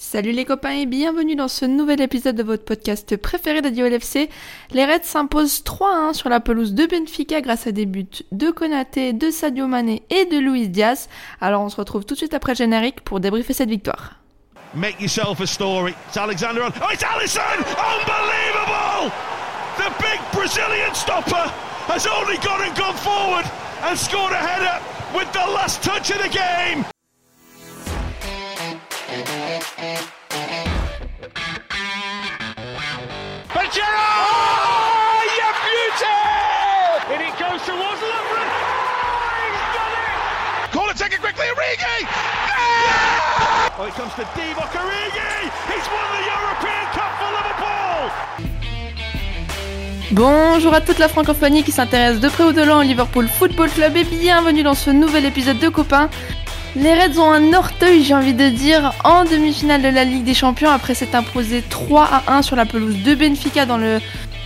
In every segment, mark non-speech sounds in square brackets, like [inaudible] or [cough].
Salut les copains et bienvenue dans ce nouvel épisode de votre podcast préféré d'Adio LFC. Les Reds s'imposent 3-1 sur la pelouse de Benfica grâce à des buts de Konaté, de Sadio Mané et de Luis Diaz. Alors on se retrouve tout de suite après le générique pour débriefer cette victoire. Make yourself a story. It's Alexander on. Oh, it's Allison! Unbelievable! The big Brazilian stopper has only gone and gone forward and scored a header with the last touch of the game. Oh, it comes to Divock Origi! He's won the European Cup for Liverpool! Bonjour à toute la francophonie qui s'intéresse de près ou de loin au Liverpool Football Club et bienvenue dans ce nouvel épisode de Copains. Les Reds ont un orteil, j'ai envie de dire, en demi-finale de la Ligue des Champions après s'être imposé 3 à 1 sur la pelouse de Benfica dans le,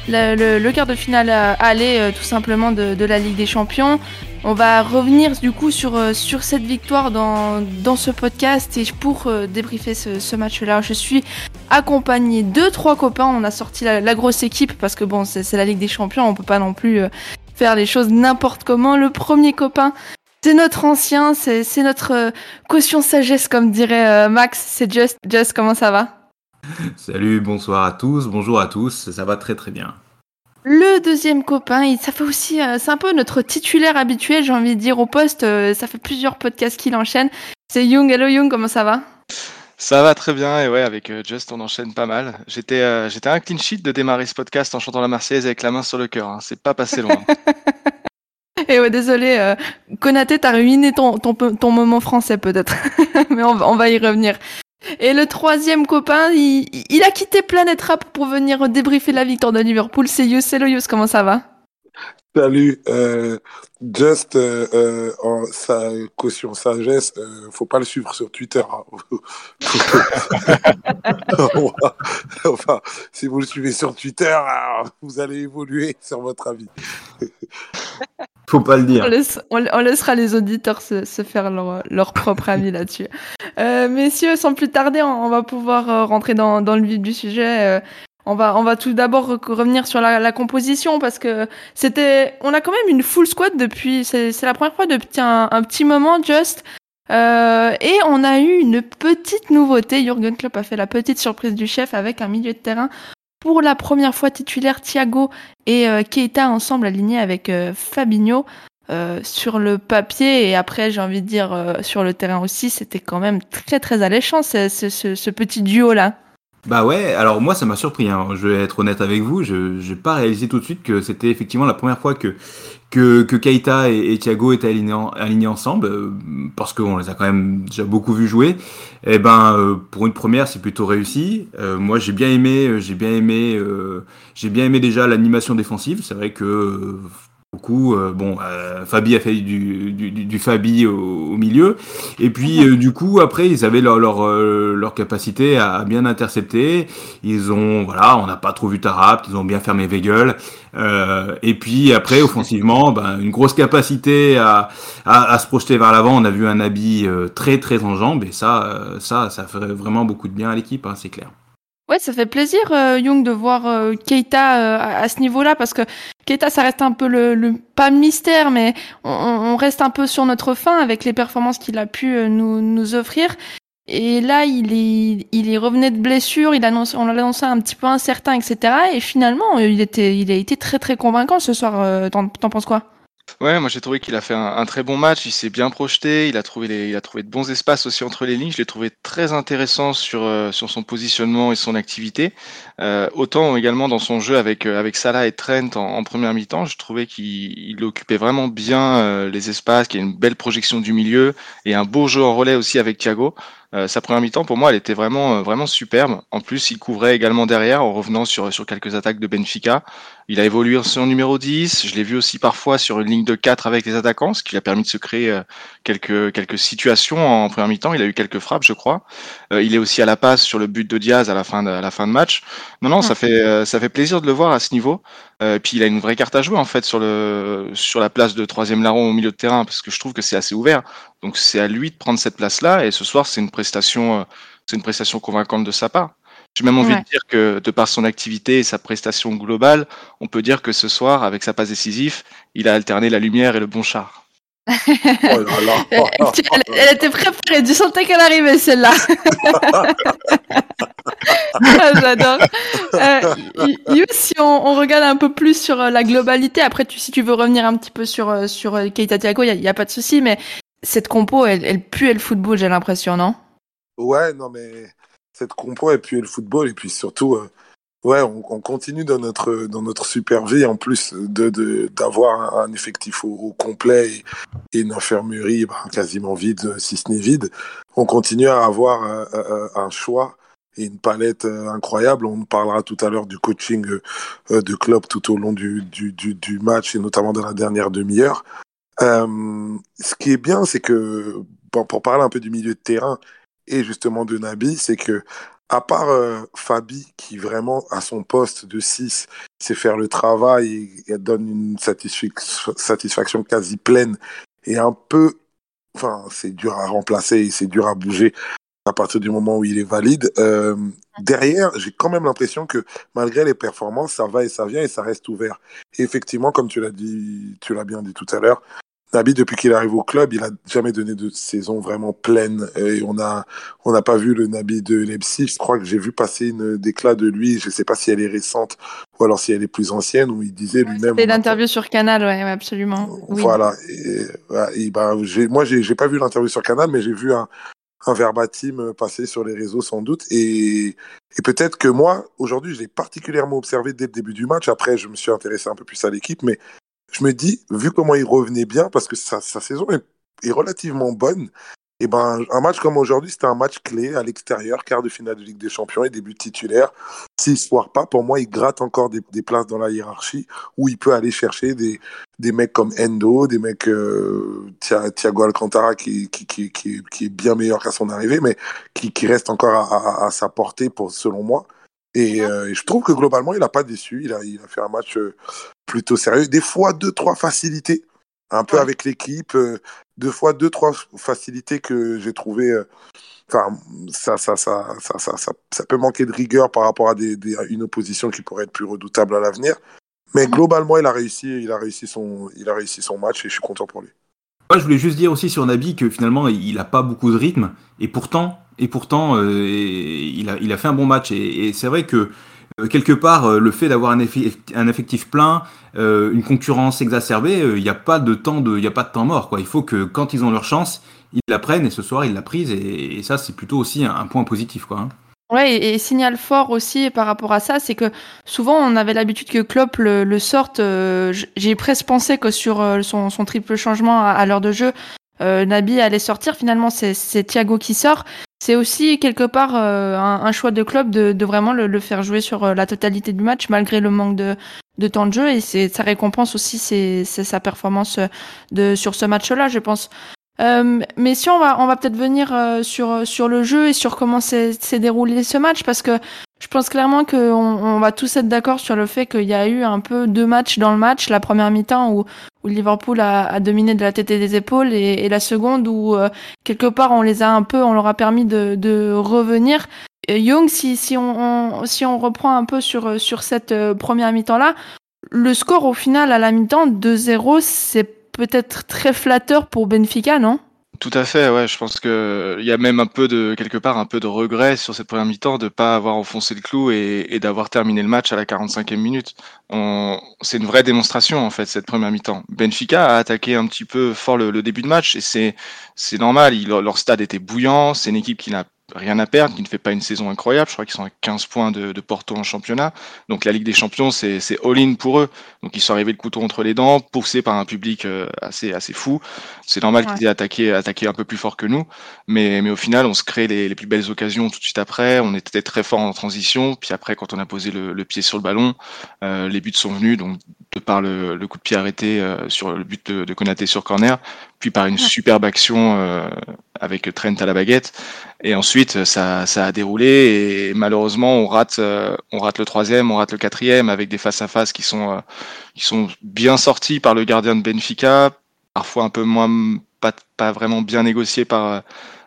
le, quart de finale euh, aller euh, tout simplement de, la Ligue des Champions. On va revenir du coup sur, euh, sur cette victoire dans, dans ce podcast et pour débriefer ce, match-là, je suis accompagné de trois copains. On a sorti la, la grosse équipe parce que bon, c'est la Ligue des Champions, on peut pas non plus faire les choses n'importe comment. Le premier copain, c'est notre ancien, c'est notre euh, caution sagesse, comme dirait euh, Max. C'est Just. Just, comment ça va? Salut, bonsoir à tous, bonjour à tous, ça va très très bien. Le deuxième copain, ça fait aussi, euh, c'est un peu notre titulaire habituel, j'ai envie de dire au poste. ça fait plusieurs podcasts qu'il enchaîne. C'est Young. Hello Young, comment ça va? Ça va très bien et ouais avec Just on enchaîne pas mal. J'étais euh, j'étais un clean sheet de démarrer ce podcast en chantant la Marseillaise avec la main sur le cœur. hein. C'est pas passé loin. [laughs] Et ouais, désolé, euh, Konaté, t'as ruiné ton, ton, ton moment français peut-être, [laughs] mais on, va- y revenir. Et le troisième copain, il, a quitté Planet Rap pour venir débriefer la victoire de Liverpool. C'est Yus. Hello Yus, comment ça va? Salut, euh, Just euh, euh, en sa caution sagesse, euh, faut pas le suivre sur Twitter. hein. [laughs] enfin, si vous le suivez sur Twitter, ah, vous allez évoluer sur votre avis. Faut pas le on, dire. laisse- on- on laissera les auditeurs se, se faire leur, leur propre avis [laughs] là-dessus. Euh, messieurs, sans plus tarder, on, on va pouvoir euh, rentrer dans, dans le vif du sujet. Euh, on va, on va tout d'abord re- revenir sur la, la composition parce que c'était, on a quand même une full squad depuis, c'est la première fois depuis un, un petit moment, just. Euh, et on a eu une petite nouveauté. Jurgen Klopp a fait la petite surprise du chef avec un milieu de terrain pour la première fois titulaire Thiago et euh, Keita ensemble alignés avec euh, Fabinho. Euh, sur le papier et après j'ai envie de dire sur le terrain aussi c'était quand même très très alléchant ce, ce, petit duo là Bah ouais, alors moi ça m'a surpris, hein. je vais être honnête avec vous, je j'ai pas réalisé tout de suite que c'était effectivement la première fois que que, que Keita et, Thiago étaient alignés, en- alignés ensemble, euh, parce qu'on les a quand même déjà beaucoup vus jouer. Et ben euh, pour une première c'est plutôt réussi. Euh, moi j'ai bien aimé, euh, j'ai bien aimé, euh, j'ai bien aimé déjà l'animation défensive. C'est vrai que euh, beaucoup, euh, bon, euh, Fabi a fait du, du, du, Fabi au, au milieu. Et puis, euh, du coup, après, ils avaient leur, leur, euh, leur capacité à bien intercepter. Ils ont, voilà, on n'a pas trop vu Tarap, ils ont bien fermé Weigel. Euh, et puis, après, offensivement, ben, une grosse capacité à, à, à se projeter vers l'avant. On a vu un habit euh, très, très en jambes. Et ça, ça, ça fait vraiment beaucoup de bien à l'équipe, hein, c'est clair. Ouais ça fait plaisir euh, Young de voir euh, Keita euh, à, ce niveau là parce que Keita ça reste un peu le, le pas mystère mais on, on reste un peu sur notre fin avec les performances qu'il a pu euh, nous, nous offrir. Et là il est il est revenait de blessure il annonce on l'a annoncé un petit peu incertain etc et finalement il était il a été très très convaincant ce soir euh, t'en penses quoi? Ouais, moi j'ai trouvé qu'il a fait un, très bon match. Il s'est bien projeté. Il a trouvé les, il a trouvé de bons espaces aussi entre les lignes. Je l'ai trouvé très intéressant sur euh, sur son positionnement et son activité. Euh, autant également dans son jeu avec euh, avec Salah et Trent en, première mi-temps. Je trouvais qu'il il occupait vraiment bien euh, les espaces, qu'il y a une belle projection du milieu et un beau jeu en relais aussi avec Thiago. Euh, sa première mi-temps, pour moi, elle était vraiment, vraiment superbe. En plus, il couvrait également derrière en revenant sur, sur quelques attaques de Benfica. Il a évolué sur numéro 10. Je l'ai vu aussi parfois sur une ligne de 4 avec les attaquants, ce qui lui a permis de se créer euh, quelques, quelques situations en première mi-temps. Il a eu quelques frappes, je crois. Euh, il est aussi à la passe sur le but de Diaz à la fin de, à la fin de match. Non, non, ça fait, euh, ça fait plaisir de le voir à ce niveau. Euh, puis il a une vraie carte à jouer en fait sur le sur la place de troisième larron au milieu de terrain parce que je trouve que c'est assez ouvert. Donc c'est à lui de prendre cette place-là et ce soir c'est une prestation c'est une prestation convaincante de sa part. J'ai même envie de dire que de par son activité et sa prestation globale, on peut dire que ce soir, avec sa passe décisive, il a alterné la lumière et le bon char. Oh [laughs] elle, était préparée, du sentais qu'elle arrivait celle-là. [laughs] Ah, j'adore. Euh, si on, regarde un peu plus sur euh, la globalité, après tu, si tu veux revenir un petit peu sur, euh, sur Keita Thiago, il n'y a, pas de souci, mais cette compo, elle, elle pue le football, j'ai l'impression, non? Ouais, non, mais cette compo, elle pue le football, et puis surtout, Ouais, on, on, continue dans notre dans notre super vie en plus de d'avoir un, effectif au, complet et, une infirmerie bah, quasiment vide si ce n'est vide. On continue à avoir euh, euh, un choix et une palette euh, incroyable. On parlera tout à l'heure du coaching de club tout au long du, du, match et notamment dans la dernière demi-heure. Euh, ce qui est bien, c'est que pour parler un peu du milieu de terrain et justement de Nabi, c'est que à part euh, Fabi, qui vraiment, à son poste de 6, sait faire le travail et, donne une satisfaction quasi pleine et un peu, enfin, c'est dur à remplacer et c'est dur à bouger à partir du moment où il est valide. Euh, derrière, j'ai quand même l'impression que malgré les performances, ça va et ça vient et ça reste ouvert. Et effectivement, comme tu l'as dit, tu l'as bien dit tout à l'heure, Nabi, depuis qu'il arrive au club, il a jamais donné de saison vraiment pleine. Et on a, on n'a pas vu le Nabi de Leipzig. Je crois que j'ai vu passer une déclat de lui. Je sais pas si elle est récente ou alors si elle est plus ancienne où il disait lui-même. C'était l'interview sur Canal, ouais, absolument. Voilà. Et, bah, j'ai, moi, j'ai, j'ai pas vu l'interview sur Canal, mais j'ai vu un, un verbatim passer sur les réseaux sans doute. Et, et peut-être que moi, aujourd'hui, je l'ai particulièrement observé dès le début du match. Après, je me suis intéressé un peu plus à l'équipe, mais je me dis, vu comment il revenait bien, parce que sa, sa saison est, relativement bonne, et ben un match comme aujourd'hui, c'était un match clé à l'extérieur, quart de finale de Ligue des Champions et début titulaire. S'il se foire pas, pour moi, il gratte encore des, places dans la hiérarchie où il peut aller chercher des, mecs comme Endo, des mecs euh, Thiago Alcantara qui, est bien meilleur qu'à son arrivée, mais qui, reste encore à, à, à sa portée pour, selon moi. Et, euh, je trouve que globalement, il n'a pas déçu. Il a, il a fait un match euh, plutôt sérieux. Des fois, deux, trois facilités, un peu avec l'équipe. Euh, deux fois, deux, trois facilités que j'ai trouvé. Enfin, ça, ça, ça, ça, ça, ça, ça, peut manquer de rigueur par rapport à des, des, une opposition qui pourrait être plus redoutable à l'avenir. Mais globalement, il a réussi, il a réussi son, il a réussi son match et je suis content pour lui. Je voulais juste dire aussi sur Nabi que finalement, il n'a pas beaucoup de rythme et pourtant, et pourtant, euh, il, a, fait un bon match. Et, c'est vrai que euh, quelque part, euh, le fait d'avoir un, effectif plein, une concurrence exacerbée, il n'y a pas de temps mort. Quoi. Il faut que quand ils ont leur chance, ils la prennent. Et ce soir, ils l'a prise. Et, ça, c'est plutôt aussi un, un, point positif, quoi. Hein. Ouais, et, et, signal fort aussi par rapport à ça, c'est que souvent on avait l'habitude que Klopp le, le sorte. Euh, J'ai presque pensé que sur son, son triple changement à, à l'heure de jeu, euh, Nabi allait sortir. Finalement, c'est Thiago qui sort c'est aussi quelque part euh, un, un, choix de club de, de vraiment le, le, faire jouer sur euh, la totalité du match malgré le manque de, de temps de jeu et ça récompense aussi c'est sa performance euh, de sur ce match-là, je pense. Euh, mais si on va on va peut-être venir euh, sur sur le jeu et sur comment s'est déroulé ce match parce que je pense clairement qu'on on va tous être d'accord sur le fait qu'il y a eu un peu deux matchs dans le match. La première mi-temps où, où Liverpool a, a, dominé de la tête et des épaules et, et la seconde où euh, quelque part on les a un peu, on leur a permis de, de revenir. Young, si, si, on, on, si on reprend un peu sur, sur cette euh, première mi-temps là, le score au final à la mi-temps 2-0, c'est peut-être très flatteur pour Benfica, non? Tout à fait, ouais. Je pense que il y a même un peu de quelque part un peu de regret sur cette première mi-temps de pas avoir enfoncé le clou et, d'avoir terminé le match à la 45e minute. C'est une vraie démonstration en fait cette première mi-temps. Benfica a attaqué un petit peu fort le, début de match et c'est normal. Leur stade était bouillant. C'est une équipe qui n'a rien à perdre, qui ne fait pas une saison incroyable. Je crois qu'ils sont à 15 points de, de, Porto en championnat. Donc la Ligue des Champions, c'est all-in pour eux. Donc ils sont arrivés le couteau entre les dents, poussés par un public euh, assez assez fou. C'est normal ouais. qu'ils aient attaqué, attaqué un peu plus fort que nous. Mais, mais au final, on se crée les, les, plus belles occasions tout de suite après. On était très fort en transition. Puis après, quand on a posé le, le pied sur le ballon, euh, les buts sont venus. Donc de par le, le coup de pied arrêté euh, sur le but de, de Konaté sur corner, puis par une ouais. superbe action euh, avec Trent à la baguette. Et ensuite, ça, ça a déroulé et malheureusement, on rate, euh, on rate le troisième, on rate le quatrième avec des face à face qui sont, euh, qui sont bien sortis par le gardien de Benfica, parfois un peu moins, pas, pas vraiment bien négociés par,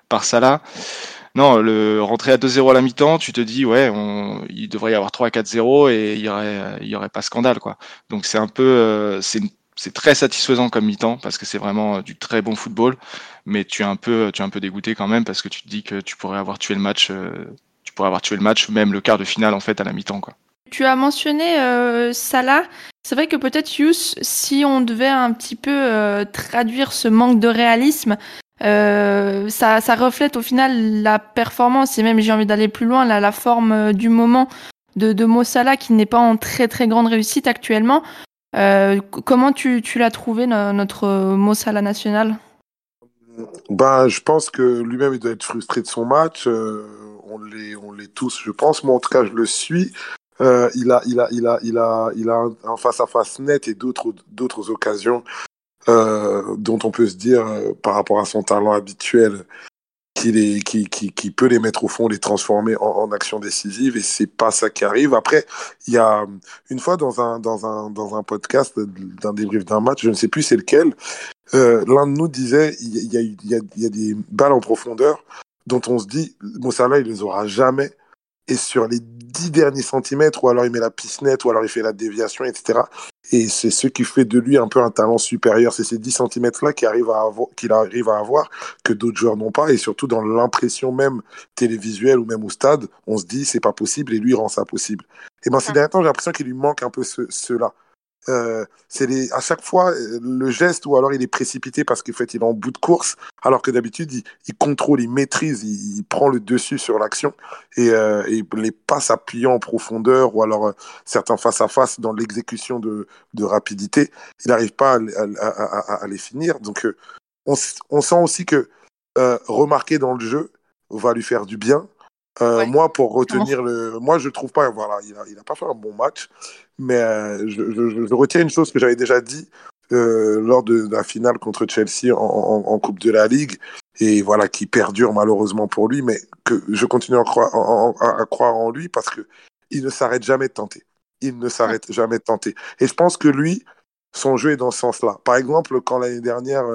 par Salah. non, le rentrer à 2-0 à la mi-temps, tu te dis ouais, on, il devrait y avoir 3 4-0 et il y aurait il y aurait pas scandale quoi. Donc c'est un peu euh, c'est c'est très satisfaisant comme mi-temps parce que c'est vraiment du très bon football, mais tu es un peu tu es un peu dégoûté quand même parce que tu te dis que tu pourrais avoir tué le match tu pourrais avoir tué le match même le quart de finale en fait à la mi-temps quoi. Tu as mentionné euh, Salah. C'est vrai que peut-être Yous, si on devait un petit peu euh, traduire ce manque de réalisme, euh, ça, ça, reflète au final la performance et même j'ai envie d'aller plus loin, la, la forme euh, du moment de, de Mo Salah qui n'est pas en très très grande réussite actuellement. Euh, comment tu, l'as trouvé notre Mo Salah national ben, je pense que lui-même il doit être frustré de son match. on l'est, on l'est tous, je pense. Moi, en tout cas, je le suis. Euh, il a, il a, il a, il a, il a un face à face net et d'autres, occasions euh, dont on peut se dire euh, par rapport à son talent habituel qui, qui, qui peut les mettre au fond, les transformer en, en action décisive et c'est pas ça qui arrive. Après, il y a une fois dans un, dans un, dans un podcast d'un débrief d'un match, je ne sais plus c'est lequel, euh, l'un de nous disait il y a, y, y a des balles en profondeur dont on se dit Mossala il les aura jamais et sur les dix derniers centimètres, ou alors il met la nette, ou alors il fait la déviation, etc. Et c'est ce qui fait de lui un peu un talent supérieur. C'est ces 10 centimètres-là qu'il arrive, à avoir, qu'il arrive à avoir que d'autres joueurs n'ont pas. Et surtout dans l'impression même télévisuelle ou même au stade, on se dit c'est pas possible et lui rend ça possible. Et ben ces derniers temps, j'ai l'impression qu'il lui manque un peu ce, cela. Euh, c'est à chaque fois euh, le geste ou alors il est précipité parce qu'en fait il est en bout de course alors que d'habitude il, contrôle, il maîtrise, il, prend le dessus sur l'action et, euh, et, les passes appuyant en profondeur ou alors euh, certains face à face dans l'exécution de, de, rapidité, il n'arrive pas à, à, à, à, les finir. Donc on, on, sent aussi que remarquer dans le jeu va lui faire du bien. Ouais. Moi, pour retenir le, moi je trouve pas, voilà, il a, il a pas fait un bon match. Mais euh, je, je, je, retiens une chose que j'avais déjà dit euh, lors de, la finale contre Chelsea en, en, en, Coupe de la Ligue, et voilà, qui perdure malheureusement pour lui, mais que je continue à croire en, à croire en lui parce que il ne s'arrête jamais de tenter. Il ne s'arrête jamais de tenter. Et je pense que lui, son jeu est dans ce sens-là. Par exemple, quand l'année dernière,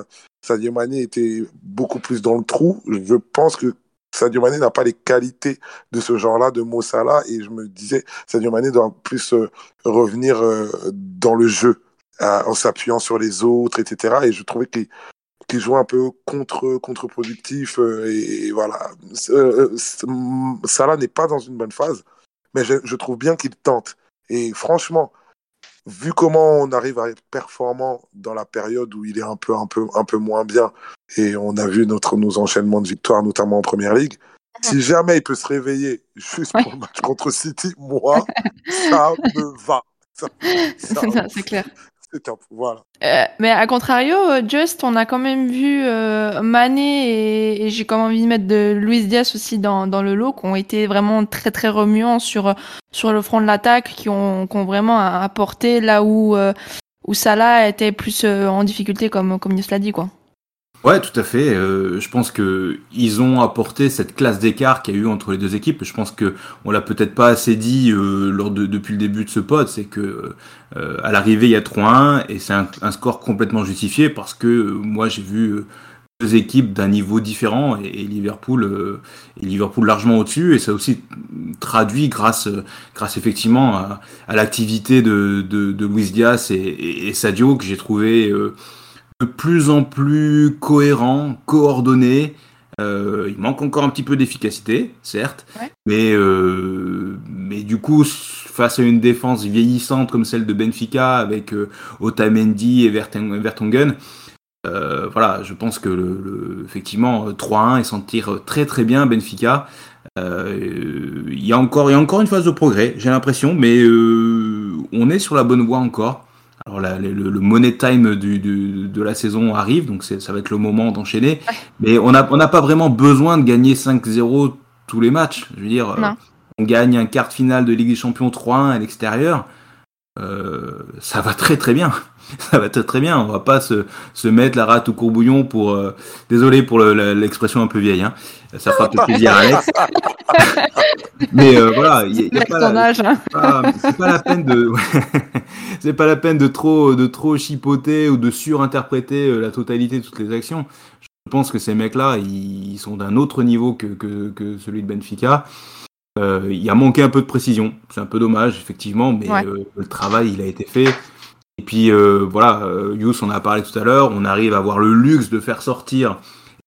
Sadio Mané était beaucoup plus dans le trou, je pense que Sadio Mané n'a pas les qualités de ce genre-là, de Mo Salah, et je me disais, Sadio Mané doit plus euh, revenir euh, dans le jeu, euh, en s'appuyant sur les autres, etc. Et je trouvais qu'il qu jouait un peu contre contre-productif, et, et, voilà. Salah n'est pas dans une bonne phase, mais je, je trouve bien qu'il tente. Et franchement, vu comment on arrive à être performant dans la période où il est un peu, un peu, un peu moins bien, et on a vu notre, nos enchaînements de victoires, notamment en Première Ligue, si jamais il peut se réveiller juste pour le match contre City, moi, ça [laughs] [laughs] me va. C'est clair. C'est top, voilà. Euh, mais à contrario, Just, on a quand même vu euh, Mané et, et j'ai comme envie de mettre de Luis Diaz aussi dans, dans le lot, qui ont été vraiment très très remuants sur, sur le front de l'attaque, qui ont, qui ont vraiment apporté là où, euh, où Salah était plus euh, en difficulté, comme, comme Yus l'a dit, quoi. Ouais, tout à fait. Euh, je pense que ils ont apporté cette classe d'écart qu'il y a eu entre les deux équipes. Je pense que on l'a peut-être pas assez dit euh, lors de depuis le début de ce pod, c'est que euh, à l'arrivée il y a 3-1 et c'est un, score complètement justifié parce que euh, moi j'ai vu deux équipes d'un niveau différent et, Liverpool et Liverpool largement au-dessus et ça aussi traduit grâce grâce effectivement à, à l'activité de, de, de Luis Diaz et, et, et Sadio que j'ai trouvé de plus en plus cohérent, coordonné. Euh, il manque encore un petit peu d'efficacité, certes, ouais. mais, euh, mais du coup, face à une défense vieillissante comme celle de Benfica avec euh, Otamendi et Vertonghen, euh, voilà, je pense que le, le, effectivement 3-1 et s'en tire très très bien Benfica. Il y a encore il y a encore une phase de progrès, j'ai l'impression, mais on est sur la bonne voie encore. Alors la, le, le, money time du, du, de la saison arrive, donc ça va être le moment d'enchaîner. Ouais. Mais on n'a on a pas vraiment besoin de gagner 5-0 tous les matchs. Je veux dire, non. on gagne un quart de finale de Ligue des Champions 3-1 à l'extérieur. Euh, ça va très très bien. Ça va très très bien. On va pas se, se mettre la rate au courbouillon pour. Euh, désolé pour l'expression le, un peu vieille. Hein. Ça fera peut-être plaisir à Alex. [laughs] Mais euh, voilà, il y, a, pas la, c'est pas la peine de. [laughs] c'est pas la peine de trop de trop chipoter ou de surinterpréter euh, la totalité de toutes les actions. Je Je pense que ces mecs-là, ils sont d'un autre niveau que, que, que, celui de Benfica. Euh, il a manqué un peu de précision. C'est un peu dommage, effectivement, mais Ouais. euh, le travail, il a été fait. Et puis, euh, voilà, euh, Yous, on a parlé tout à l'heure. On arrive à avoir le luxe de faire sortir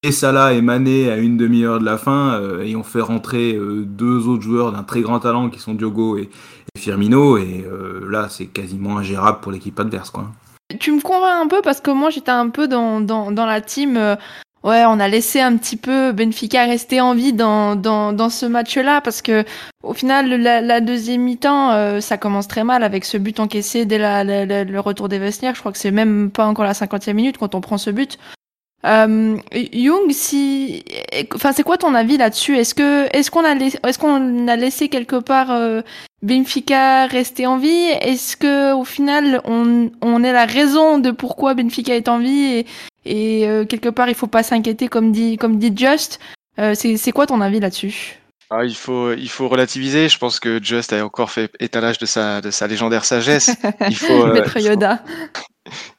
et Salah et Mané à une demi-heure de la fin. euh, et on fait rentrer deux autres joueurs d'un très grand talent qui sont Diogo et, Firmino. Et là, c'est quasiment ingérable pour l'équipe adverse, quoi. Tu me convaincs un peu parce que moi j'étais un peu dans, dans la team. Ouais, on a laissé un petit peu Benfica rester en vie dans, dans, dans ce match-là parce que au final la, deuxième mi-temps euh, ça commence très mal avec ce but encaissé dès la, le retour des vestiaires. Je crois que c'est même pas encore la cinquantième minute quand on prend ce but. Euh, Young, si, enfin, c'est quoi ton avis là-dessus? Est-ce que, est-ce qu'on a, laissé, est-ce qu'on a laissé quelque part euh, Benfica rester en vie? Est-ce que au final, on, on est la raison de pourquoi Benfica est en vie et euh, quelque part, il faut pas s'inquiéter comme dit, comme dit Just. Euh, c'est, quoi ton avis là-dessus? Ah, il, faut, il faut relativiser. Je pense que Just a encore fait étalage de sa, de sa légendaire sagesse. [laughs] Il faut, euh, Maître il faut- Yoda.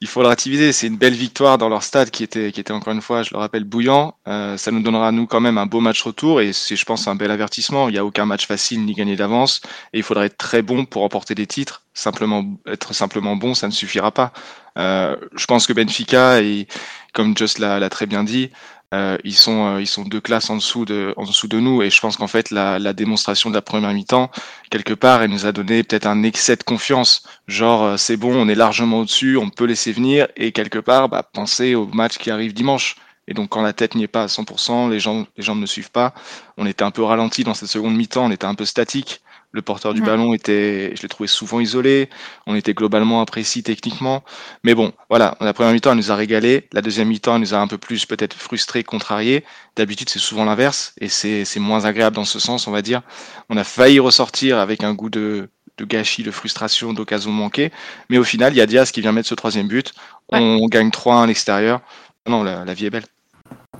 Il faut le relativiser. C'est une belle victoire dans leur stade qui était, qui était encore une fois, je le rappelle, bouillant. Euh, ça nous donnera, nous, quand même un beau match retour et c'est, je pense, un bel avertissement. Il n'y a aucun match facile ni gagné d'avance et il faudrait être très bon pour remporter des titres. Simplement, être simplement bon, ça ne suffira pas. Euh, je pense que Benfica, et, comme Just l'a, l'a très bien dit, euh, ils sont, euh, ils sont deux classes en dessous de, en dessous de nous et je pense qu'en fait, la, la démonstration de la première mi-temps, quelque part, elle nous a donné peut-être un excès de confiance Genre, euh, c'est bon, on est largement au-dessus, on peut laisser venir, et quelque part, bah, penser au match qui arrive dimanche. Et donc, quand la tête n'y est pas à 100%, les jambes, les jambes ne suivent pas. On était un peu ralenti dans cette seconde mi-temps, on était un peu statique. Le porteur du ballon était, je l'ai trouvé souvent isolé. On était globalement imprécis techniquement. Mais bon, voilà, la première mi-temps, elle nous a régalé. La deuxième mi-temps, elle nous a un peu plus peut-être frustré, contrarié. D'habitude, c'est souvent l'inverse, et c'est, c'est moins agréable dans ce sens, on va dire. On a failli ressortir avec un goût de, de gâchis, de frustration, d'occasion manquée. Mais au final, il y a Diaz qui vient mettre ce troisième but. Ouais. On gagne 3-1 à l'extérieur. Non, la, la vie est belle.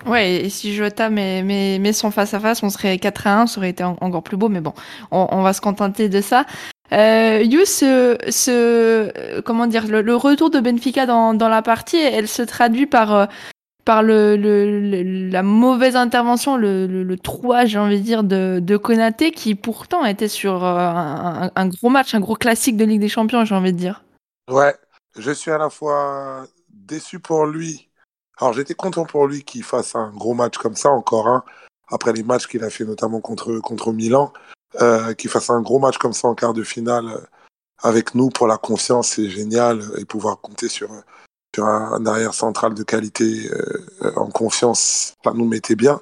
Ouais, et si Jota met, met, met son face à face, on serait 4 à 1, ça aurait été en- encore plus beau, mais bon, on, va se contenter de ça. Euh, ce, ce, comment dire, le, retour de Benfica dans, dans la partie, elle se traduit par, euh, par le, le, la mauvaise intervention, le, le, le j'ai envie de dire, de, de Konaté, qui pourtant était sur euh, un- un gros match, un gros classique de Ligue des Champions, j'ai envie de dire. Ouais, je suis à la fois déçu pour lui. Alors, j'étais content pour lui qu'il fasse un gros match comme ça, encore un, après les matchs qu'il a fait notamment contre, contre Milan, euh, qu'il fasse un gros match comme ça en quart de finale euh, avec nous pour la confiance, c'est génial, euh, et pouvoir compter sur, sur un, arrière central de qualité en confiance, ça nous mettait bien.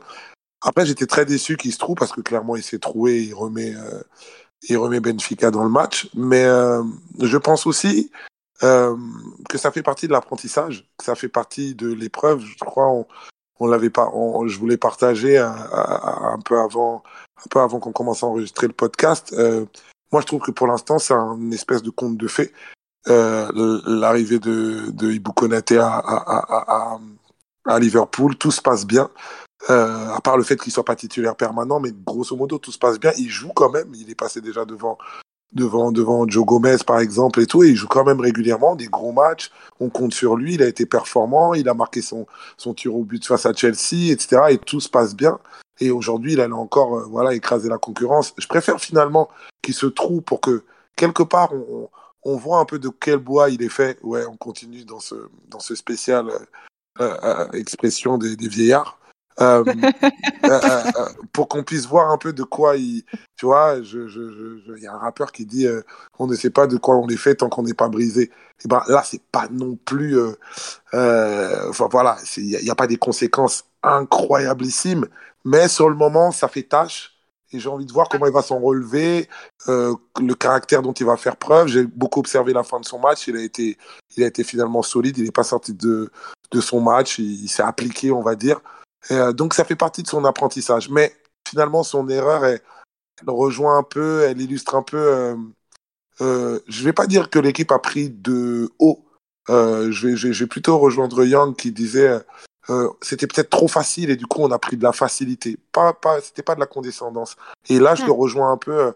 Après, j'étais très déçu qu'il se trouve parce que clairement, il s'est troué, il remet, il remet Benfica dans le match. Mais je pense aussi euh, que ça fait partie de l'apprentissage, que ça fait partie de l'épreuve. Je crois on, l'avait pas, je voulais partager un, un- peu avant, un peu avant qu'on commence à enregistrer le podcast. Euh, moi, je trouve que pour l'instant, c'est un espèce de conte de fées. Euh, L'arrivée de, de Ibou Konaté à, Liverpool, tout se passe bien. Euh, à part le fait qu'il soit pas titulaire permanent, mais grosso modo tout se passe bien. Il joue quand même. Il est passé déjà devant devant devant Joe Gomez par exemple et tout. Et il joue quand même régulièrement des gros matchs. On compte sur lui. Il a été performant. Il a marqué son son tir au but face à Chelsea, etc. Et tout se passe bien. Et aujourd'hui, il a encore euh, voilà écrasé la concurrence. Je préfère finalement qu'il se trouve pour que quelque part on, on voit un peu de quel bois il est fait. Ouais, on continue dans ce dans ce spécial euh, euh, expression des, des vieillards. [laughs] Euh, euh, euh, pour qu'on puisse voir un peu de quoi il. Tu vois, il je, je, je, je- il y a un rappeur qui dit euh, on ne sait pas de quoi on est fait tant qu'on n'est pas brisé. Et ben là, c'est pas non plus. Enfin voilà, il n'y a, pas des conséquences incroyablissimes, mais sur le moment, ça fait tâche. Et j'ai envie de voir comment il va s'en relever, le caractère dont il va faire preuve. J'ai beaucoup observé la fin de son match. Il a été, il a été finalement solide. Il n'est pas sorti de, de son match. Il, il s'est appliqué, on va dire. Et, euh, donc ça fait partie de son apprentissage. Mais finalement, son erreur, elle, elle rejoint un peu, elle illustre un peu. Euh, euh, je vais pas dire que l'équipe a pris de haut. Je, vais, je, plutôt rejoindre Young qui disait c'était peut-être trop facile et du coup on a pris de la facilité. Pas, pas, c'était pas de la condescendance. Et là, je Hmm. le rejoins un peu.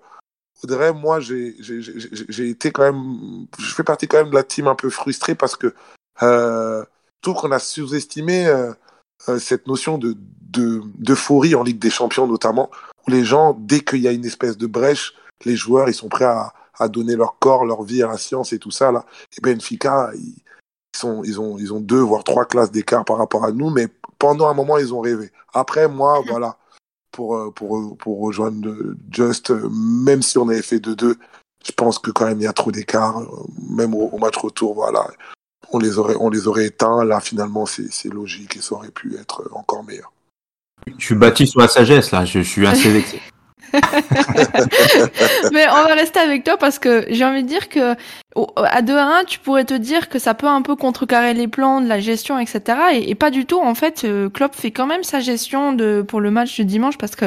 Audrey, moi, j'ai été quand même. Je fais partie quand même de la team un peu frustrée parce que euh, je trouve qu'on a sous-estimé. Euh, euh, cette notion de d'euphorie en Ligue des Champions notamment, où les gens, dès qu'il y a une espèce de brèche, les joueurs, ils sont prêts à, à donner leur corps, leur vie à la science et tout ça. Là. Et Benfica, ils, sont, ils, ont, ils ont deux, voire trois classes d'écart par rapport à nous, mais pendant un moment, ils ont rêvé. Après, moi, voilà, pour, euh, pour, pour rejoindre Just, euh, même si on avait fait 2-2, je pense que quand même il y a trop d'écart, même au, au, match retour, voilà on les aurait, on les aurait éteints. Là, finalement, c'est logique et ça aurait pu être encore meilleur. Je suis bâti sur la sagesse, là. Je, suis assez vexé. [laughs] [laughs] Mais on va rester avec toi parce que j'ai envie de dire que à 2 à 1, tu pourrais te dire que ça peut un peu contrecarrer les plans de la gestion, etc. Et, pas du tout. En fait, euh, Klopp fait quand même sa gestion de pour le match de dimanche parce que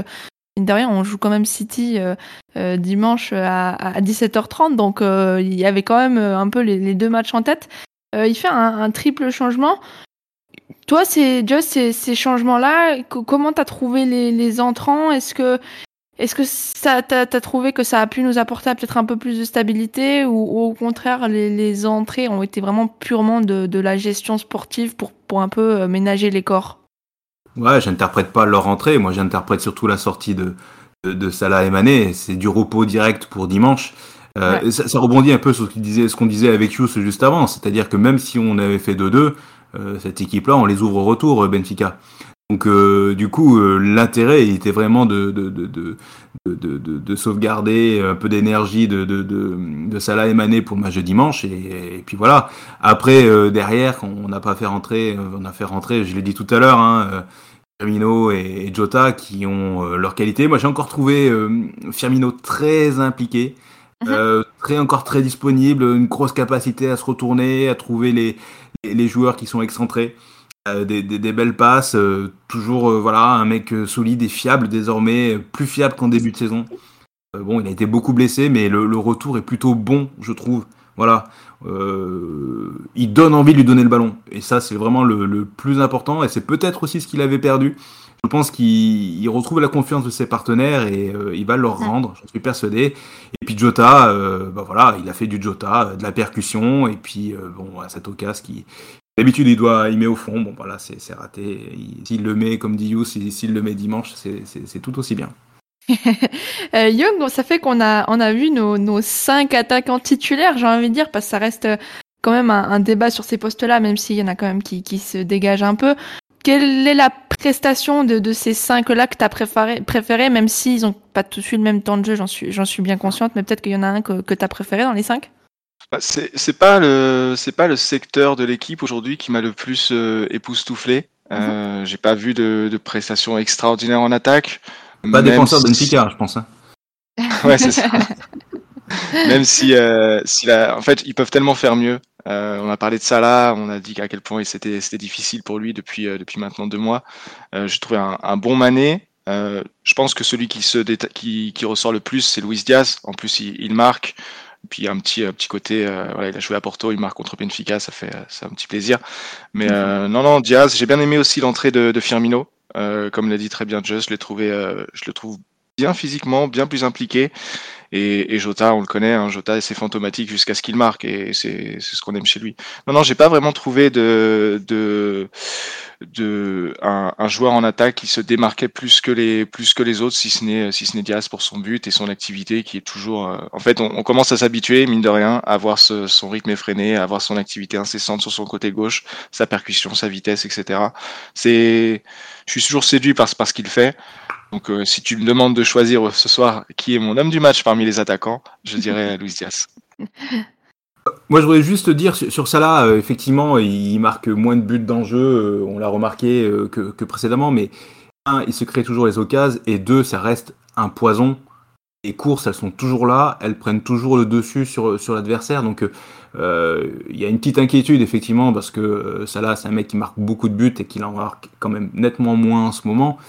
de rien, on joue quand même City euh, euh, dimanche à, 17h30, donc il y avait quand même un peu les, deux matchs en tête. Euh, il fait un, triple changement. Toi, c'est ces, changements-là. Comment t'as trouvé les, entrants? Est-ce que est-ce que t'as as trouvé que ça a pu nous apporter peut-être un peu plus de stabilité ou, au contraire les, entrées ont été vraiment purement de, la gestion sportive pour un peu euh, ménager les corps? Ouais, j'interprète pas leur entrée. Moi, j'interprète surtout la sortie de, de Salah et Mané. C'est du repos direct pour dimanche. Euh, ça, rebondit un peu sur ce qu'on disait, disait avec Hughes juste avant, c'est-à-dire que même si on avait fait 2-2, euh, cette équipe-là, on les ouvre au retour, euh, Benfica. Donc du coup, l'intérêt était vraiment de, de, de, de, de sauvegarder un peu d'énergie de, de, de, Salah et Mané pour le match de dimanche. Et, puis voilà. Après, derrière, on n'a pas fait rentrer, on a fait rentrer, je l'ai dit tout à l'heure, hein, Firmino et, Jota qui ont leur qualité. Moi, j'ai encore trouvé Firmino très impliqué. Mhm. Euh, très encore très disponible, une grosse capacité à se retourner, à trouver les, les, joueurs qui sont excentrés, euh, des, des, belles passes, euh, toujours voilà un mec solide et fiable désormais, plus fiable qu'en début de saison. bon, il a été beaucoup blessé, mais le, le, retour est plutôt bon, je trouve. Voilà, il donne envie de lui donner le ballon, et ça c'est vraiment le, le plus important, et c'est peut-être aussi ce qu'il avait perdu je pense qu'il retrouve la confiance de ses partenaires et euh, il va leur rendre, j'en suis persuadé. Et puis Jota, euh, bah voilà, il a fait du Jota, euh, de la percussion, et puis bon, à cette occasion qui d'habitude il doit, il met au fond, bon voilà, c'est raté. S'il le met comme dit s'il le met dimanche, c'est tout aussi bien. [laughs] Young, ça fait qu'on a, on a vu nos, nos cinq attaquants titulaires, j'ai envie de dire, parce que ça reste quand même un, débat sur ces postes-là, même s'il y en a quand même qui, qui se dégagent un peu quelle est la prestation de, de ces cinq-là que tu as préféré, préféré, même s'ils n'ont pas tout de suite le même temps de jeu, j'en suis, j'en suis bien consciente, mais peut-être qu'il y en a un que, que tu as préféré dans les cinq? Bah, c'est, c'est pas le c'est pas le secteur de l'équipe aujourd'hui qui m'a le plus euh, époustouflé. Euh, mhm. J'ai pas vu de, de prestations extraordinaires en attaque. Pas défenseur de Benfica, je pense. Hein. ouais, c'est ça. [laughs] même si, euh, si la... en fait, ils peuvent tellement faire mieux. Euh, on a parlé de Salah, on a dit à quel point c'était difficile pour lui depuis, euh, depuis maintenant deux mois. Euh, J'ai trouvé un, un, bon Mané. Je pense que celui qui, se qui, qui ressort le plus, c'est Luis Diaz. En plus, il, il marque. Puis un petit, un petit côté, voilà, il a joué à Porto, il marque contre Benfica, ça fait, ça un petit plaisir. Mais non, non, Diaz, j'ai bien aimé aussi l'entrée de, de Firmino. comme l'a dit très bien Just, je trouvé, je le trouve bien physiquement, bien plus impliqué. Et, et, Jota, on le connaît, hein, Jota c'est fantomatique jusqu'à ce qu'il marque et c'est ce qu'on aime chez lui. Non, non, j'ai pas vraiment trouvé de, de, de un, un, joueur en attaque qui se démarquait plus que les plus que les autres, si ce n'est si ce n'est Diaz pour son but et son activité qui est toujours. Euh, en fait, on, on commence à s'habituer mine de rien à voir ce, son rythme effréné, à voir son activité incessante sur son côté gauche, sa percussion, sa vitesse, etc. C'est, je suis toujours séduit par, par ce qu'il fait. Donc, euh, si tu me demandes de choisir ce soir qui est mon homme du match parmi les attaquants, je dirais [laughs] Luis Diaz. Moi, je voudrais juste dire sur Salah, euh, effectivement, il marque moins de buts d'enjeu, euh, on l'a remarqué que, que, précédemment, mais un, il se crée toujours les occasions, et deux, ça reste un poison. Les courses, elles sont toujours là, elles prennent toujours le dessus sur, sur l'adversaire, donc il y a une petite inquiétude, effectivement, parce que Salah, c'est un mec qui marque beaucoup de buts et qui en marque quand même nettement moins en ce moment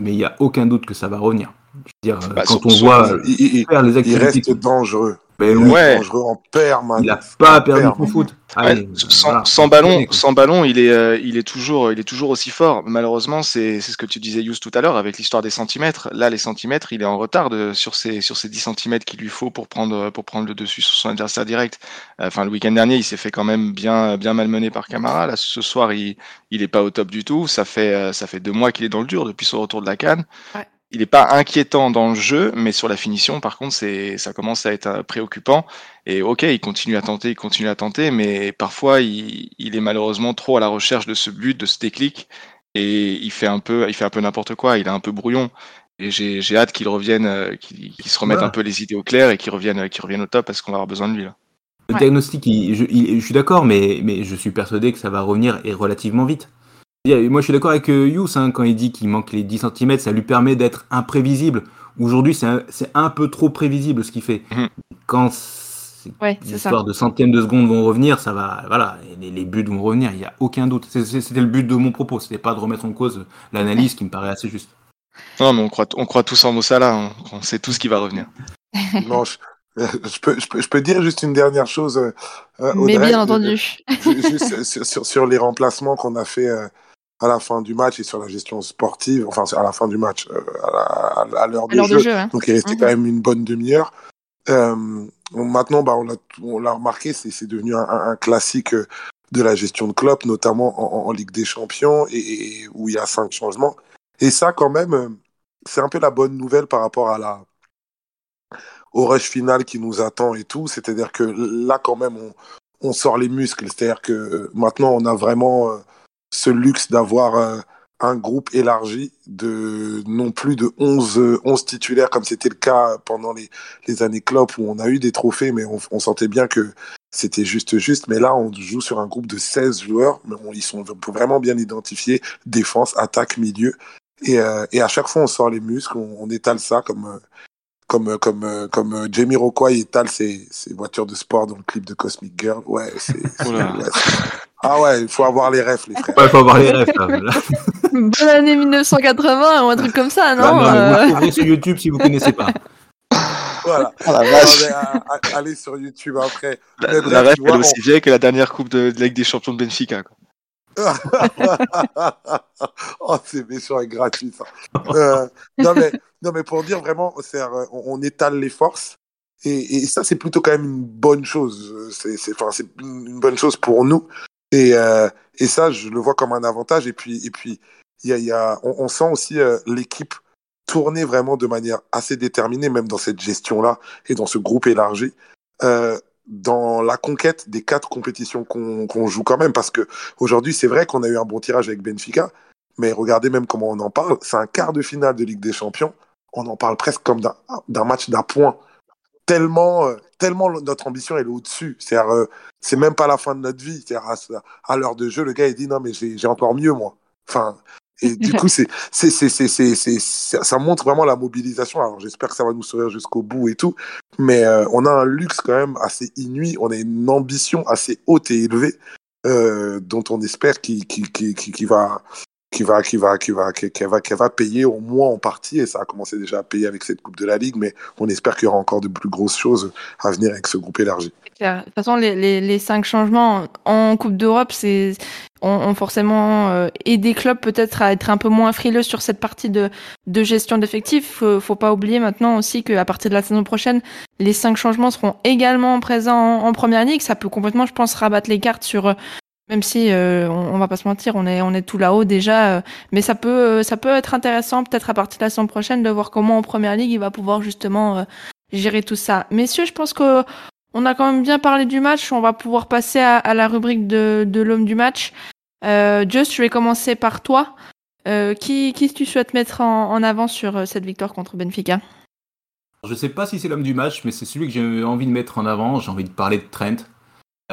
mais il n'y a aucun doute que ça va revenir. Je veux dire, bah, quand on voit il, faire les activités. Il reste dangereux. Il ouais. est dangereux en permanence. Il a pas perdu son foot. Ouais, Allez, sans, voilà. sans ballon, sans ballon, il est, euh, il est toujours, il est toujours aussi fort. Malheureusement, c'est, c'est ce que tu disais, Yous, tout à l'heure, avec l'histoire des centimètres. Là, les centimètres, il est en retard de, sur ces, sur ces 10 centimètres qu'il lui faut pour prendre, pour prendre le dessus sur son adversaire direct. Euh, Enfin, le week-end dernier, il s'est fait quand même bien, bien malmené par Camara. Là, ce soir, il, il est pas au top du tout. Ça fait, euh, ça fait deux mois qu'il est dans le dur depuis son retour de la canne. Ouais. Il n'est pas inquiétant dans le jeu, mais sur la finition, par contre, c'est, ça commence à être euh, préoccupant. Et ok, il continue à tenter, il continue à tenter, mais parfois il, il est malheureusement trop à la recherche de ce but, de ce déclic, et il fait un peu, il fait un peu n'importe quoi. Il est un peu brouillon. Et j'ai, j'ai hâte qu'il revienne, euh, qu'il, qu'il se remette Voilà. un peu les idées au clair et qu'il revienne, euh, qu'il revienne au top parce qu'on va avoir besoin de lui là. Le Ouais. diagnostic, il- je, il- je suis d'accord, mais, mais je suis persuadé que ça va revenir et relativement vite. Moi, je suis d'accord avec euh, Yous hein, quand il dit qu'il manque les 10 cm, ça lui permet d'être imprévisible. Aujourd'hui, c'est un, peu trop prévisible ce qu'il fait. Mhm. Quand ces Ouais, ça. histoires de centièmes de secondes vont revenir, ça va, voilà, les, les buts vont revenir, il n'y a aucun doute. C'était le but de mon propos, c'était pas de remettre en cause l'analyse qui me paraît assez juste. Non, mais on croit, on croit tous en Mossala, hein. on sait tous qui va revenir. [laughs] Non, je, je peux, je, peux, je peux dire juste une dernière chose. euh, euh, Mais bien euh, entendu. juste sur, sur, sur les remplacements qu'on a fait euh, à la fin du match et sur la gestion sportive, enfin à la fin du match, euh, à l'heure de l'heure jeu. de jeu, hein. Donc il restait Mhm. quand même une bonne demi-heure. Euh, maintenant, bah, on l'a remarqué, c'est devenu un, classique euh, de la gestion de Klopp, notamment en, Ligue des Champions, et, et où il y a cinq changements. Et ça, quand même, c'est un peu la bonne nouvelle par rapport à la au rush final qui nous attend et tout. C'est-à-dire que là, quand même, on, on sort les muscles. C'est-à-dire que maintenant, on a vraiment ce luxe d'avoir euh, un groupe élargi de non plus de 11, euh, 11 titulaires comme c'était le cas pendant les, les années Klopp où on a eu des trophées, mais on, sentait bien que c'était juste juste. Mais là, on joue sur un groupe de 16 joueurs, mais on, ils sont vraiment bien identifiés, défense, attaque, milieu. Et, euh, et à chaque fois, on sort les muscles, on, étale ça comme, euh, comme, euh, comme, euh, comme euh, Jamie Rockway étale ses, ses voitures de sport dans le clip de Cosmic Girl. Ouais, c'est. [laughs] ah ouais, il faut avoir les refs, les frères. Ouais, faut avoir les rêves. là. [laughs] Bonne année 1980 ou un truc comme ça, non Ah, non, euh, vous sur YouTube si vous connaissez pas. Voilà. Oh la Non, vache. mais, euh, a- allez sur YouTube après. La, bref, la ref, elle est aussi vieille que la dernière coupe de, de Ligue des Champions de Benfica. Quoi. [laughs] oh, c'est méchant et gratuit, ça. Euh, non, mais, non, mais pour dire vraiment, on, étale les forces. Et, ça, c'est plutôt quand même une bonne chose. C'est, une bonne chose pour nous. Et, euh, et ça, je le vois comme un avantage. Et puis, et puis on, sent aussi euh, l'équipe tourner vraiment de manière assez déterminée, même dans cette gestion-là et dans ce groupe élargi, dans la conquête des quatre compétitions qu'on joue quand même. Parce que aujourd'hui, c'est vrai qu'on a eu un bon tirage avec Benfica, mais regardez même comment on en parle. C'est un quart de finale de Ligue des Champions. On en parle presque comme d'un match d'un point. Tellement, euh, tellement notre ambition est au-dessus. Euh, c'est même pas la fin de notre vie. C'est-à-dire, à, l'heure de jeu, le gars il dit non mais j'ai j'ai encore mieux moi. Enfin, et du coup c'est c'est c'est c'est ça montre vraiment la mobilisation. Alors j'espère que ça va nous sourire jusqu'au bout et tout, mais euh, on a un luxe quand même assez inouï. On a une ambition assez haute et élevée euh, dont on espère qu'il va qui va qui va qui va qui qui va qui va payer au moins en partie et ça a commencé déjà à payer avec cette coupe de la ligue mais on espère qu'il y aura encore de plus grosses choses à venir avec ce groupe élargi. De toute façon, les, les, les cinq changements en Coupe d'Europe, c'est ont, forcément euh, aidé clubs peut-être à être un peu moins frileux sur cette partie de, de gestion d'effectifs. Faut, faut pas oublier maintenant aussi qu'à partir de la saison prochaine, les cinq changements seront également présents en, en première ligue. Ça peut complètement, je pense, rabattre les cartes sur même si euh, on, on va pas se mentir, on est on est tout là-haut déjà, euh, mais ça peut euh, ça peut être intéressant peut-être à partir de la saison prochaine de voir comment en première ligue il va pouvoir justement gérer tout ça. Messieurs, je pense que on a quand même bien parlé du match. On va pouvoir passer à, la rubrique de, l'homme du match. Euh, Just, je vais commencer par toi. Euh, qui qui tu souhaites mettre en, en avant sur cette victoire contre Benfica? Je sais pas si c'est l'homme du match, mais c'est celui que j'ai envie de mettre en avant. J'ai envie de parler de Trent.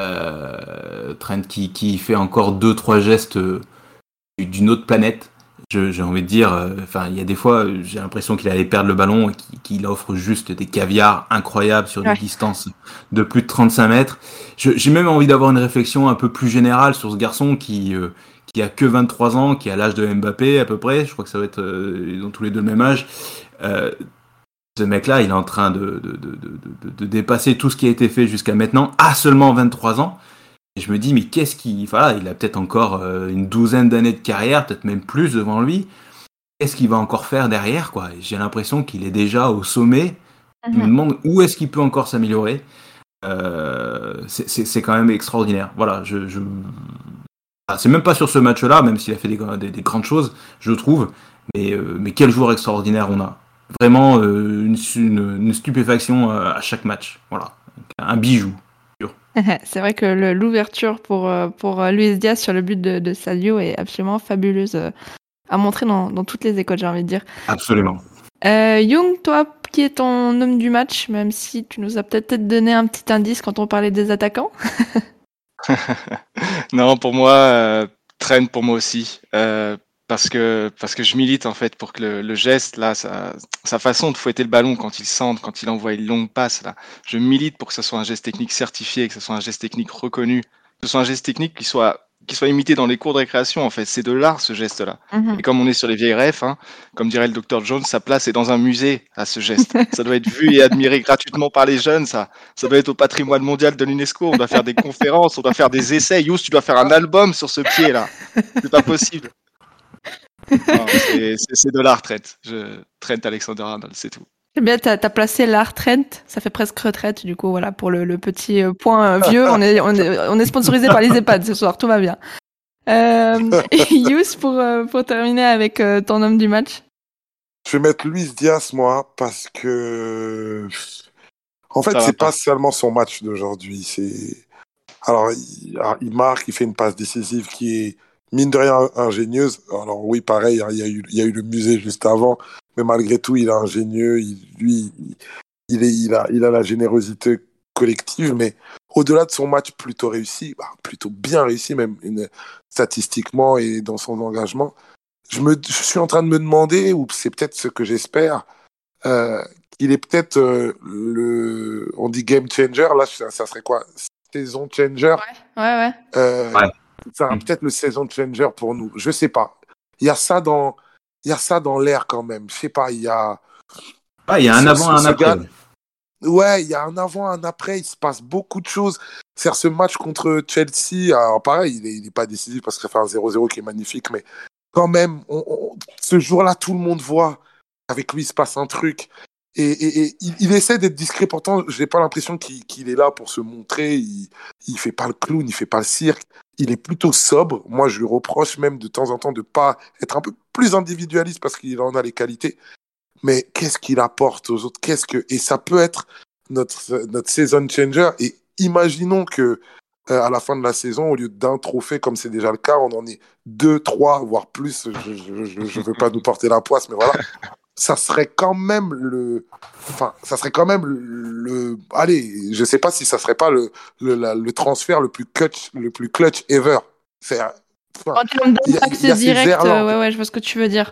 Euh, Trent qui, qui fait encore deux trois gestes euh, d'une autre planète. Je- J'ai envie de dire, euh, enfin, il y a des fois, j'ai l'impression qu'il allait perdre le ballon et qu'il offre juste des caviars incroyables sur Ouais. des distances de plus de 35 mètres. J'ai même envie d'avoir une réflexion un peu plus générale sur ce garçon qui, euh, qui a que 23 ans, qui a l'âge de Mbappé à peu près. Je crois que ça va être, euh, ils ont tous les deux le même âge. Euh, ce mec-là, il est en train de, de, de, de, dépasser tout ce qui a été fait jusqu'à maintenant à seulement 23 ans. Et je me dis, mais qu'est-ce qu'il. Voilà, il a peut-être encore euh, une douzaine d'années de carrière, peut-être même plus devant lui. Qu'est-ce qu'il va encore faire derrière quoi? J'ai l'impression qu'il est déjà au sommet. Je me mhm. demande où est-ce qu'il peut encore s'améliorer? Euh, c'est quand même extraordinaire. Voilà, je. je... Ah, c'est même pas sur ce match-là, même s'il a fait des, des, grandes choses, je trouve. Mais, euh, mais quel joueur extraordinaire on a. Vraiment euh, une, une, stupéfaction à chaque match. Voilà, un bijou. [laughs] C'est vrai que l'ouverture pour, pour Luis Diaz sur le but de, de Sadio est absolument fabuleuse à montrer dans, dans toutes les écoles, j'ai envie de dire. Absolument. Euh, Young, toi, qui est ton homme du match, même si tu nous as peut-être donné un petit indice quand on parlait des attaquants? [laughs] Non, pour moi, euh, Trent pour moi aussi. Euh, parce que parce que je milite en fait pour que le, le geste là, sa, sa, façon de fouetter le ballon quand il centre, quand il envoie une longue passe là, je milite pour que ce soit un geste technique certifié, que ce soit un geste technique reconnu, que ce soit un geste technique qui soit qui soit imité dans les cours de récréation en fait. C'est de l'art ce geste-là. Mhm. Et comme on est sur les vieilles refs, hein, comme dirait le docteur Jones, sa place est dans un musée à ce geste. [laughs] ça doit être vu et admiré gratuitement par les jeunes. Ça, ça doit être au patrimoine mondial de l'UNESCO. On doit faire des conférences, on doit faire des essais. Yous, tu dois faire un album sur ce pied-là. C'est pas possible. [laughs] C'est de l'art, Trent. Je, Trent Alexander Arnold, c'est tout. Eh bien, t'as as placé la retraite, ça fait presque retraite, du coup, voilà, pour le, le petit euh, point euh, vieux, on est, on est, on est sponsorisé par les EHPAD ce soir, tout va bien. Euh, [laughs] Yous, pour, euh, pour terminer avec ton homme du match. Je vais mettre Luis Diaz, moi, parce que, en fait, c'est pas seulement son match d'aujourd'hui, c'est, alors, il, il, marque, il fait une passe décisive qui est, mine de rien, ingénieuse. Alors oui, pareil, hein, il y a eu, il y a eu le musée juste avant, mais malgré tout, il est ingénieux, il, lui, il, est, il, a, il a la générosité collective, mais au-delà de son match plutôt réussi, bah, plutôt bien réussi même une, statistiquement et dans son engagement, je, me, je suis en train de me demander, ou c'est peut-être ce que j'espère, euh, qu'il est peut-être euh, le, on dit game changer, là ça, ça serait quoi? Saison changer? Ouais, ouais, ouais. Euh, ouais. Ça peut-être le saison changer pour nous, je sais pas. Il y a ça dans, il y a ça dans l'air quand même. Je sais pas, il y a. Ah, il y a un avant, un après. Ouais, il y a un avant, un après. Il se passe beaucoup de choses. C'est ce match contre Chelsea. Alors, pareil, il n'est pas décisif parce qu'il fait un 0-0 qui est magnifique, mais quand même, ce jour-là, tout le monde voit. Avec lui, il se passe un truc. Et, il, essaie d'être discret. Pourtant, j'ai pas l'impression qu'il est là pour se montrer. Il, il fait pas le clown, il fait pas le cirque il est plutôt sobre. Moi, je lui reproche même de temps en temps de pas être un peu plus individualiste parce qu'il en a les qualités. Mais qu'est-ce qu'il apporte aux autres? Qu'est-ce que et ça peut être notre notre season changer. Et imaginons que euh, à la fin de la saison, au lieu d'un trophée comme c'est déjà le cas, on en est deux, trois, voire plus. Je ne veux pas nous porter la poisse, mais voilà. Ça serait quand même le, enfin, ça serait quand même le, allez, je sais pas si ça serait pas le, le, le transfert le plus clutch, le plus clutch ever. C'est, en termes d'accès direct, euh, ouais, ouais, je vois ce que tu veux dire.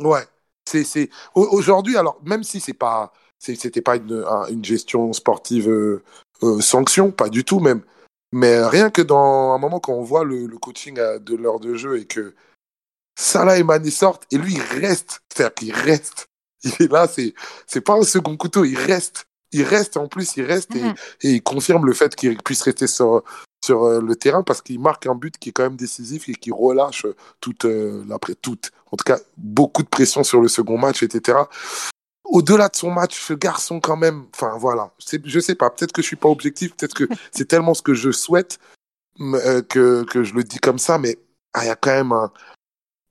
Ouais, c'est, c'est, aujourd'hui, alors, même si c'est pas, c'était pas une, une gestion sportive euh, euh, sanction, pas du tout même. Mais rien que dans un moment quand on voit le, le coaching de l'heure de jeu et que Salah et Mané sortent et lui il reste. C'est-à-dire qu'il reste. Il est là, c'est, c'est pas un second couteau, il reste. Il reste en plus, il reste et, mhm. et, il confirme le fait qu'il puisse rester sur, sur euh, le terrain parce qu'il marque un but qui est quand même décisif et qui relâche toute, euh, toute, en tout cas, beaucoup de pression sur le second match, etc. Au-delà de son match, ce garçon quand même, enfin voilà, je sais pas, peut-être que je suis pas objectif, peut-être que [laughs] c'est tellement ce que je souhaite euh, que, que je le dis comme ça, mais ah, il y a quand même un,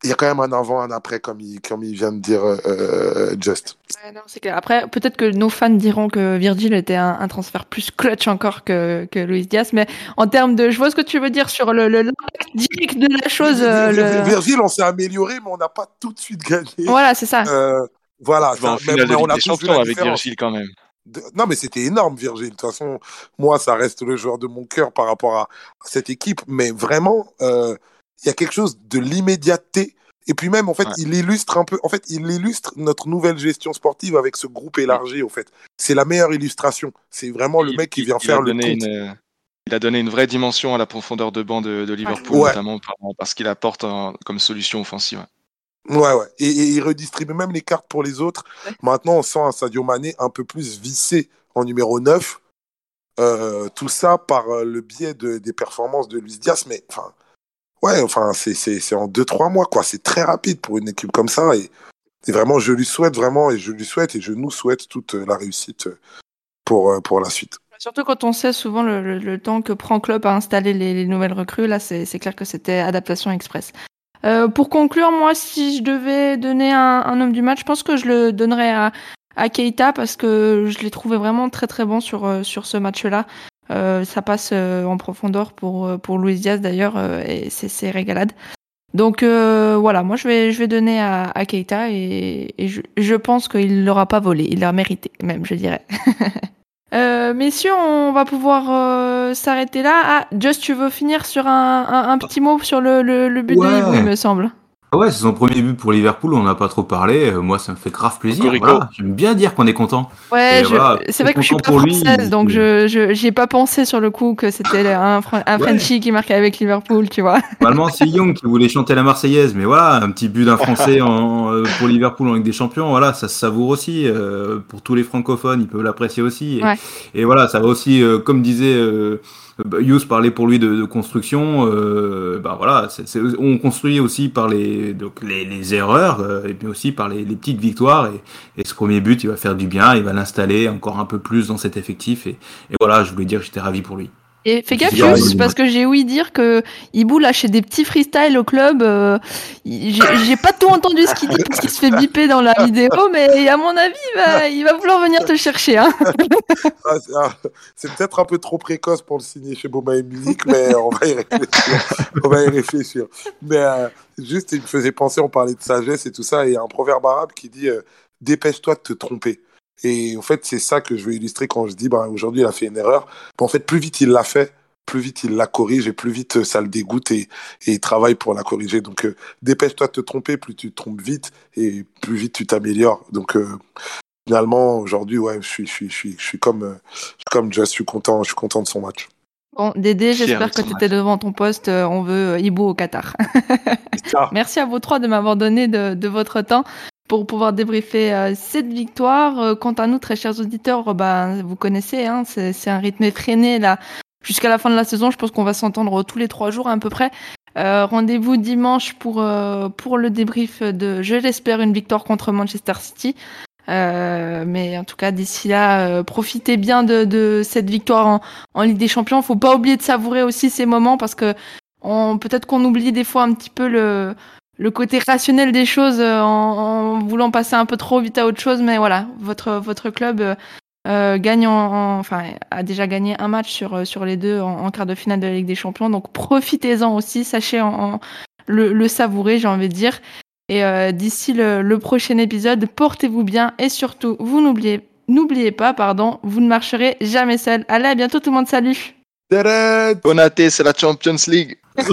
il y a quand même un avant, un après, comme il, comme il vient de dire euh, euh Just. Ouais, non, clair. Après, peut-être que nos fans diront que Virgil était un, un, transfert plus clutch encore que, que Luis Diaz, mais en termes de, je vois ce que tu veux dire sur le, le direct de la chose. Euh, le... Virgil, on s'est amélioré, mais on n'a pas tout de suite gagné. Voilà, c'est ça. Euh, voilà. Ça, même, on a champion avec Virgil quand même. Non, mais c'était énorme, Virgil. De toute façon, moi, ça reste le joueur de mon cœur par rapport à, à cette équipe. Mais vraiment, euh, il y a quelque chose de l'immédiateté. Et puis même, en fait, il illustre un peu, en fait, il illustre notre nouvelle gestion sportive avec ce groupe élargi, en fait. C'est la meilleure illustration. C'est vraiment le mec qui vient faire le compte. il a donné une vraie dimension à la profondeur de banc de, Liverpool, notamment parce qu'il apporte comme solution offensive. Ouais, ouais. Et, et il redistribue même les cartes pour les autres. Maintenant, on sent un Sadio Mané un peu plus vissé en numéro 9. Euh, tout ça par euh, le biais de, des performances de Luis Diaz. Mais enfin, ouais, enfin, c'est en 2-3 mois, quoi. C'est très rapide pour une équipe comme ça. Et, vraiment, je lui souhaite vraiment, et je lui souhaite, et je nous souhaite toute la réussite pour, pour la suite. Surtout quand on sait souvent le, temps que prend Klopp à installer les, les nouvelles recrues, là, c'est clair que c'était adaptation express. Euh, pour conclure, moi, si je devais donner un, homme du match, je pense que je le donnerais à, à Keita parce que je l'ai trouvé vraiment très très bon sur, euh, sur ce match-là. Euh, ça passe euh, en profondeur pour, pour Luis Diaz d'ailleurs et c'est régalade. Donc voilà, moi je vais, je vais donner à, à Keita et, et je, je pense qu'il l'aura pas volé, il l'a mérité même, je dirais. [laughs] Euh, messieurs, on va pouvoir euh, s'arrêter là. Ah, Just, tu veux finir sur un, un, un petit mot sur le, le, le but ouais. de Hibou, il me semble. Ouais, c'est son premier but pour Liverpool, on n'a pas trop parlé. moi, ça me fait grave plaisir. Voilà. J'aime bien dire qu'on est content. Ouais, voilà, c'est vrai que je suis pas française, lui, donc je je ai pas pensé sur le coup que c'était [laughs] un, un ouais. Frenchie qui marquait avec Liverpool, tu vois. Normalement, c'est Young qui voulait chanter la Marseillaise, mais voilà, un petit but d'un Français [laughs] en, euh, pour Liverpool en Ligue des Champions, voilà, ça se savoure aussi. Euh, pour tous les francophones, ils peuvent l'apprécier aussi. Et, ouais. et, voilà, ça va aussi, euh, comme disait Yous parlait pour lui de, de construction. Euh, ben voilà, on construit aussi par les, donc les, les erreurs, euh, et puis aussi par les, les petites victoires. Et, et, ce premier but, il va faire du bien, il va l'installer encore un peu plus dans cet effectif. Et, et voilà, je voulais dire j'étais ravi pour lui. Et fais gaffe, juste, parce que j'ai ouï dire que Ibou lâchait des petits freestyles au club. Euh, j'ai pas tout entendu ce qu'il dit parce qu'il se fait biper dans la vidéo, mais à mon avis, il va, il va vouloir venir te chercher. Hein. [laughs] Ah, c'est peut-être un peu trop précoce pour le signer chez Boba et Musique, mais on va y réfléchir. on va y réfléchir. Mais euh, juste, il me faisait penser, on parlait de sagesse et tout ça, et il y a un proverbe arabe qui dit euh, Dépêche-toi de te tromper. Et en fait, c'est ça que je veux illustrer quand je dis, bah, aujourd'hui, il a fait une erreur. en fait, plus vite il l'a fait, plus vite il la corrige et plus vite ça le dégoûte et, et il travaille pour la corriger. Donc, euh, dépêche-toi de te tromper, plus tu te trompes vite et plus vite tu t'améliores. Donc, euh, finalement, aujourd'hui, ouais, je suis, je suis, je suis, je suis comme, euh, je suis comme je suis content, je suis content de son match. Bon, Dédé, j'espère que tu étais devant ton poste. On veut Ibo au Qatar. [laughs] Merci à vous trois de m'avoir donné de, de votre temps pour pouvoir débriefer euh, cette victoire. Euh, quant à nous, très chers auditeurs, bah, vous connaissez, hein, c'est un rythme effréné là. Jusqu'à la fin de la saison, je pense qu'on va s'entendre tous les trois jours à peu près. Euh, Rendez-vous dimanche pour euh, pour le débrief de, je l'espère, une victoire contre Manchester City. Euh, mais en tout cas, d'ici là, euh, profitez bien de, de cette victoire en, en, Ligue des Champions. Faut pas oublier de savourer aussi ces moments parce que peut-être qu'on oublie des fois un petit peu le le côté rationnel des choses euh, en, en, voulant passer un peu trop vite à autre chose. Mais voilà, votre votre club euh, gagne en, en, enfin a déjà gagné un match sur sur les deux en, en quart de finale de la Ligue des Champions. Donc profitez-en aussi, sachez en, le, le, savourer, j'ai envie de dire. Et euh, d'ici le, le, prochain épisode, portez-vous bien et surtout, vous n'oubliez n'oubliez pas, pardon, vous ne marcherez jamais seul. Allez, à bientôt tout le monde, salut. Bonaté, c'est la Champions League. [laughs]